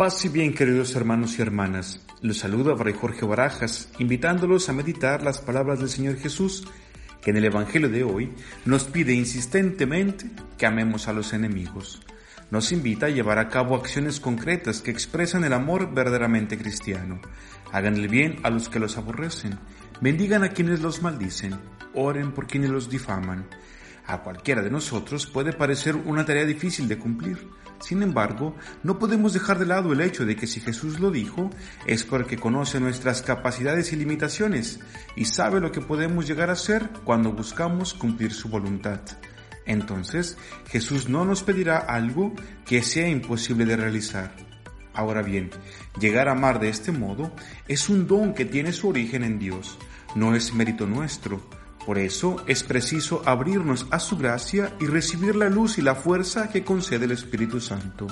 Paz y bien, queridos hermanos y hermanas. Los saludo a Fray Jorge Barajas, invitándolos a meditar las palabras del Señor Jesús, que en el Evangelio de hoy nos pide insistentemente que amemos a los enemigos. Nos invita a llevar a cabo acciones concretas que expresan el amor verdaderamente cristiano. Hagan el bien a los que los aborrecen, bendigan a quienes los maldicen, oren por quienes los difaman. A cualquiera de nosotros puede parecer una tarea difícil de cumplir. Sin embargo, no podemos dejar de lado el hecho de que si Jesús lo dijo, es porque conoce nuestras capacidades y limitaciones y sabe lo que podemos llegar a ser cuando buscamos cumplir su voluntad. Entonces, Jesús no nos pedirá algo que sea imposible de realizar. Ahora bien, llegar a amar de este modo es un don que tiene su origen en Dios, no es mérito nuestro, por eso es preciso abrirnos a su gracia y recibir la luz y la fuerza que concede el Espíritu Santo.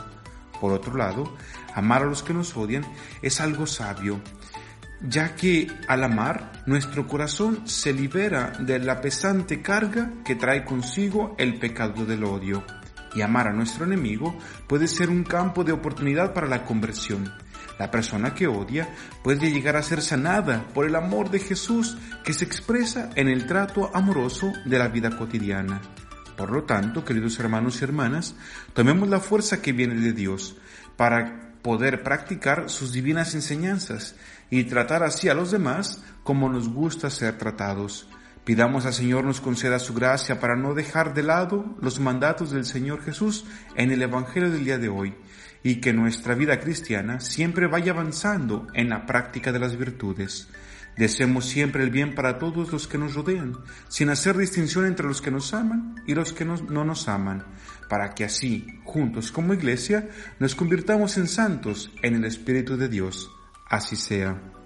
Por otro lado, amar a los que nos odian es algo sabio, ya que al amar nuestro corazón se libera de la pesante carga que trae consigo el pecado del odio. Y amar a nuestro enemigo puede ser un campo de oportunidad para la conversión la persona que odia puede llegar a ser sanada por el amor de Jesús que se expresa en el trato amoroso de la vida cotidiana. Por lo tanto, queridos hermanos y hermanas, tomemos la fuerza que viene de Dios para poder practicar sus divinas enseñanzas y tratar así a los demás como nos gusta ser tratados. Pidamos al Señor nos conceda su gracia para no dejar de lado los mandatos del Señor Jesús en el Evangelio del día de hoy y que nuestra vida cristiana siempre vaya avanzando en la práctica de las virtudes. Deseemos siempre el bien para todos los que nos rodean, sin hacer distinción entre los que nos aman y los que no nos aman, para que así, juntos como iglesia, nos convirtamos en santos en el Espíritu de Dios. Así sea.